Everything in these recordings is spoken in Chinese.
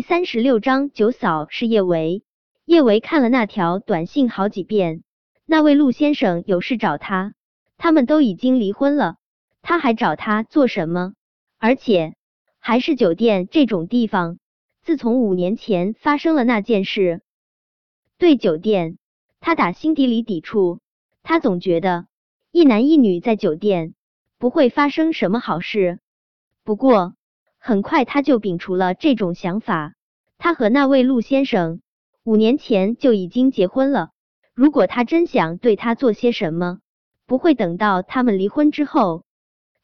第三十六章，九嫂是叶维。叶维看了那条短信好几遍。那位陆先生有事找他，他们都已经离婚了，他还找他做什么？而且还是酒店这种地方。自从五年前发生了那件事，对酒店，他打心底里抵触。他总觉得一男一女在酒店不会发生什么好事。不过。很快他就摒除了这种想法。他和那位陆先生五年前就已经结婚了。如果他真想对他做些什么，不会等到他们离婚之后。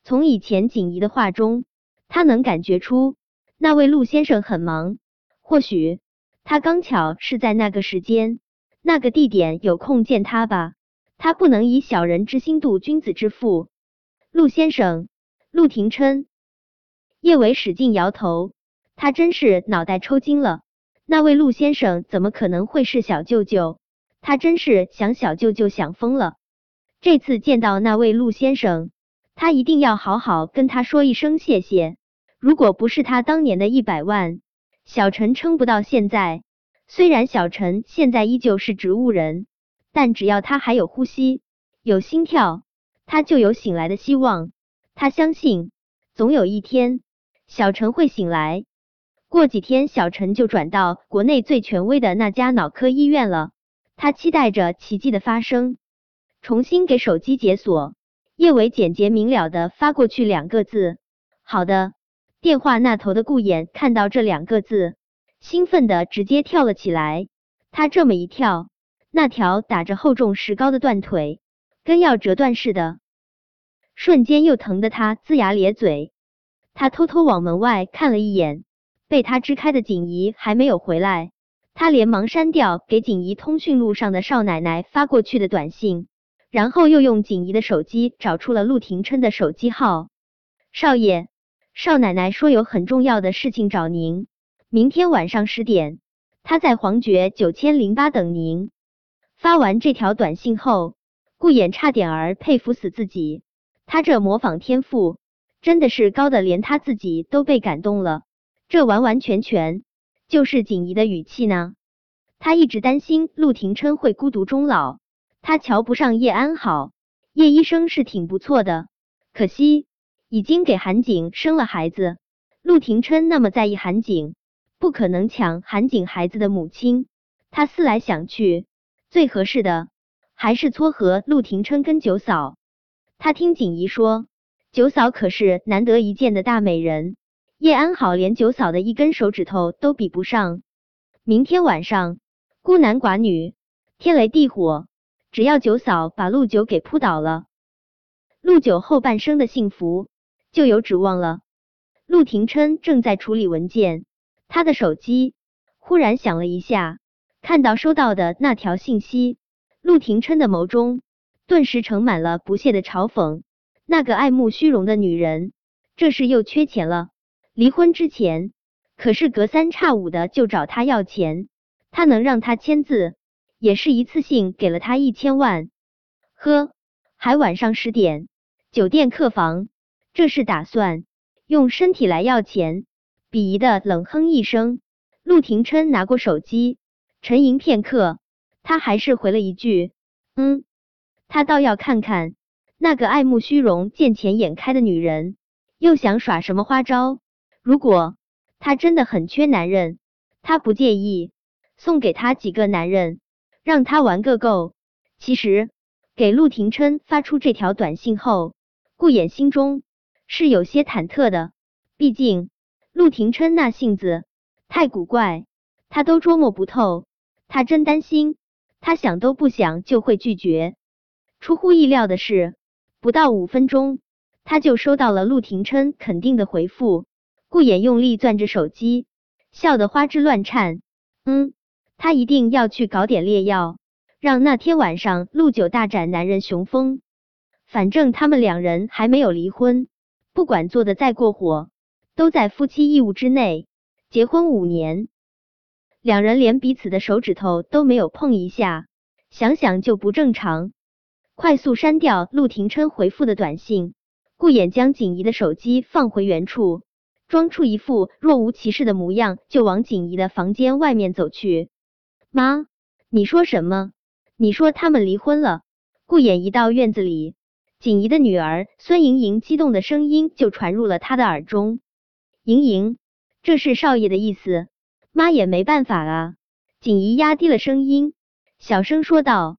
从以前锦怡的话中，他能感觉出那位陆先生很忙。或许他刚巧是在那个时间、那个地点有空见他吧。他不能以小人之心度君子之腹。陆先生，陆廷琛。叶伟使劲摇头，他真是脑袋抽筋了。那位陆先生怎么可能会是小舅舅？他真是想小舅舅想疯了。这次见到那位陆先生，他一定要好好跟他说一声谢谢。如果不是他当年的一百万，小陈撑不到现在。虽然小陈现在依旧是植物人，但只要他还有呼吸、有心跳，他就有醒来的希望。他相信，总有一天。小陈会醒来，过几天小陈就转到国内最权威的那家脑科医院了。他期待着奇迹的发生。重新给手机解锁，叶伟简洁明了的发过去两个字：“好的。”电话那头的顾衍看到这两个字，兴奋的直接跳了起来。他这么一跳，那条打着厚重石膏的断腿跟要折断似的，瞬间又疼得他龇牙咧嘴。他偷偷往门外看了一眼，被他支开的锦怡还没有回来，他连忙删掉给锦怡通讯录上的少奶奶发过去的短信，然后又用锦怡的手机找出了陆廷琛的手机号。少爷，少奶奶说有很重要的事情找您，明天晚上十点，她在黄爵九千零八等您。发完这条短信后，顾衍差点儿佩服死自己，他这模仿天赋。真的是高的，连他自己都被感动了。这完完全全就是锦怡的语气呢。他一直担心陆廷琛会孤独终老，他瞧不上叶安好。叶医生是挺不错的，可惜已经给韩景生了孩子。陆廷琛那么在意韩景，不可能抢韩景孩子的母亲。他思来想去，最合适的还是撮合陆廷琛跟九嫂。他听锦怡说。九嫂可是难得一见的大美人，叶安好连九嫂的一根手指头都比不上。明天晚上孤男寡女，天雷地火，只要九嫂把陆九给扑倒了，陆九后半生的幸福就有指望了。陆廷琛正在处理文件，他的手机忽然响了一下，看到收到的那条信息，陆廷琛的眸中顿时盛满了不屑的嘲讽。那个爱慕虚荣的女人，这是又缺钱了。离婚之前可是隔三差五的就找他要钱，他能让他签字，也是一次性给了他一千万。呵，还晚上十点，酒店客房，这是打算用身体来要钱？鄙夷的冷哼一声，陆廷琛拿过手机，沉吟片刻，他还是回了一句：“嗯。”他倒要看看。那个爱慕虚荣、见钱眼开的女人，又想耍什么花招？如果她真的很缺男人，她不介意送给她几个男人，让他玩个够。其实，给陆廷琛发出这条短信后，顾衍心中是有些忐忑的。毕竟，陆廷琛那性子太古怪，他都捉摸不透。他真担心，他想都不想就会拒绝。出乎意料的是。不到五分钟，他就收到了陆廷琛肯定的回复。顾衍用力攥着手机，笑得花枝乱颤。嗯，他一定要去搞点烈药，让那天晚上陆九大展男人雄风。反正他们两人还没有离婚，不管做的再过火，都在夫妻义务之内。结婚五年，两人连彼此的手指头都没有碰一下，想想就不正常。快速删掉陆廷琛回复的短信，顾衍将锦怡的手机放回原处，装出一副若无其事的模样，就往锦怡的房间外面走去。妈，你说什么？你说他们离婚了？顾衍一到院子里，锦怡的女儿孙莹莹激动的声音就传入了他的耳中。莹莹，这是少爷的意思，妈也没办法啊。锦怡压低了声音，小声说道。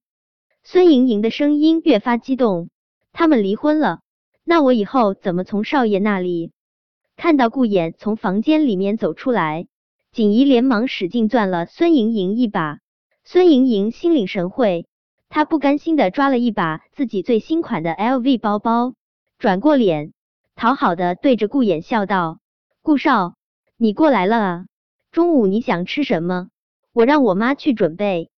孙莹莹的声音越发激动，他们离婚了，那我以后怎么从少爷那里？看到顾衍从房间里面走出来，锦怡连忙使劲攥了孙莹莹一把。孙莹莹心领神会，她不甘心的抓了一把自己最新款的 LV 包包，转过脸，讨好的对着顾衍笑道：“顾少，你过来了啊？中午你想吃什么？我让我妈去准备，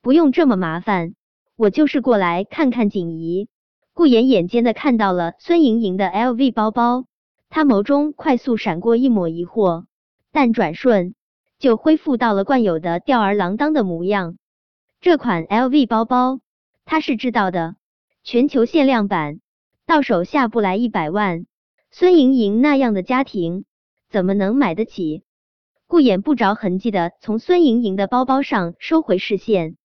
不用这么麻烦，我就是过来看看锦怡。”顾衍眼尖的看到了孙莹莹的 LV 包包。他眸中快速闪过一抹疑惑，但转瞬就恢复到了惯有的吊儿郎当的模样。这款 LV 包包他是知道的，全球限量版，到手下不来一百万。孙莹莹那样的家庭怎么能买得起？顾衍不着痕迹的从孙莹莹的包包上收回视线，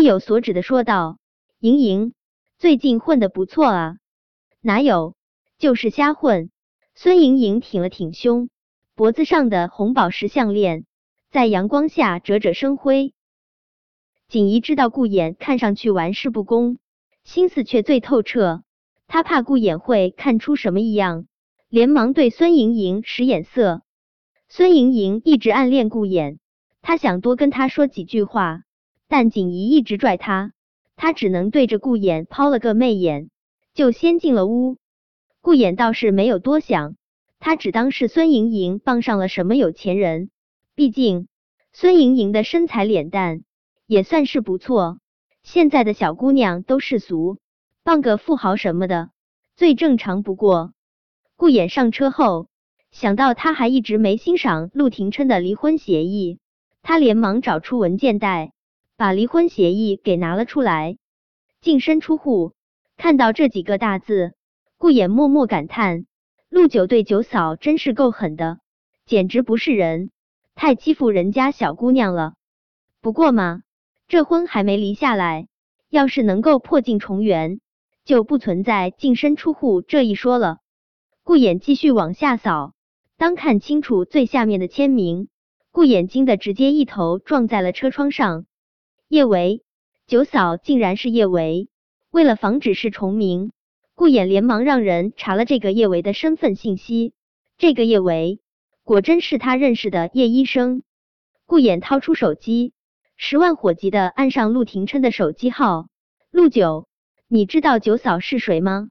意有所指的说道：“莹莹最近混的不错啊，哪有，就是瞎混。”孙莹莹挺了挺胸，脖子上的红宝石项链在阳光下折折生辉。锦怡知道顾衍看上去玩世不恭，心思却最透彻。她怕顾衍会看出什么异样，连忙对孙莹莹使眼色。孙莹莹一直暗恋顾衍，她想多跟他说几句话，但锦怡一直拽他，他只能对着顾衍抛了个媚眼，就先进了屋。顾衍倒是没有多想，他只当是孙莹莹傍上了什么有钱人。毕竟孙莹莹的身材脸蛋也算是不错，现在的小姑娘都世俗，傍个富豪什么的最正常不过。顾衍上车后，想到他还一直没欣赏陆廷琛的离婚协议，他连忙找出文件袋，把离婚协议给拿了出来。净身出户，看到这几个大字。顾衍默默感叹：陆九对九嫂真是够狠的，简直不是人，太欺负人家小姑娘了。不过嘛，这婚还没离下来，要是能够破镜重圆，就不存在净身出户这一说了。顾衍继续往下扫，当看清楚最下面的签名，顾衍惊的直接一头撞在了车窗上。叶维，九嫂竟然是叶维！为了防止是重名。顾衍连忙让人查了这个叶维的身份信息，这个叶维果真是他认识的叶医生。顾衍掏出手机，十万火急的按上陆廷琛的手机号：“陆九，你知道九嫂是谁吗？”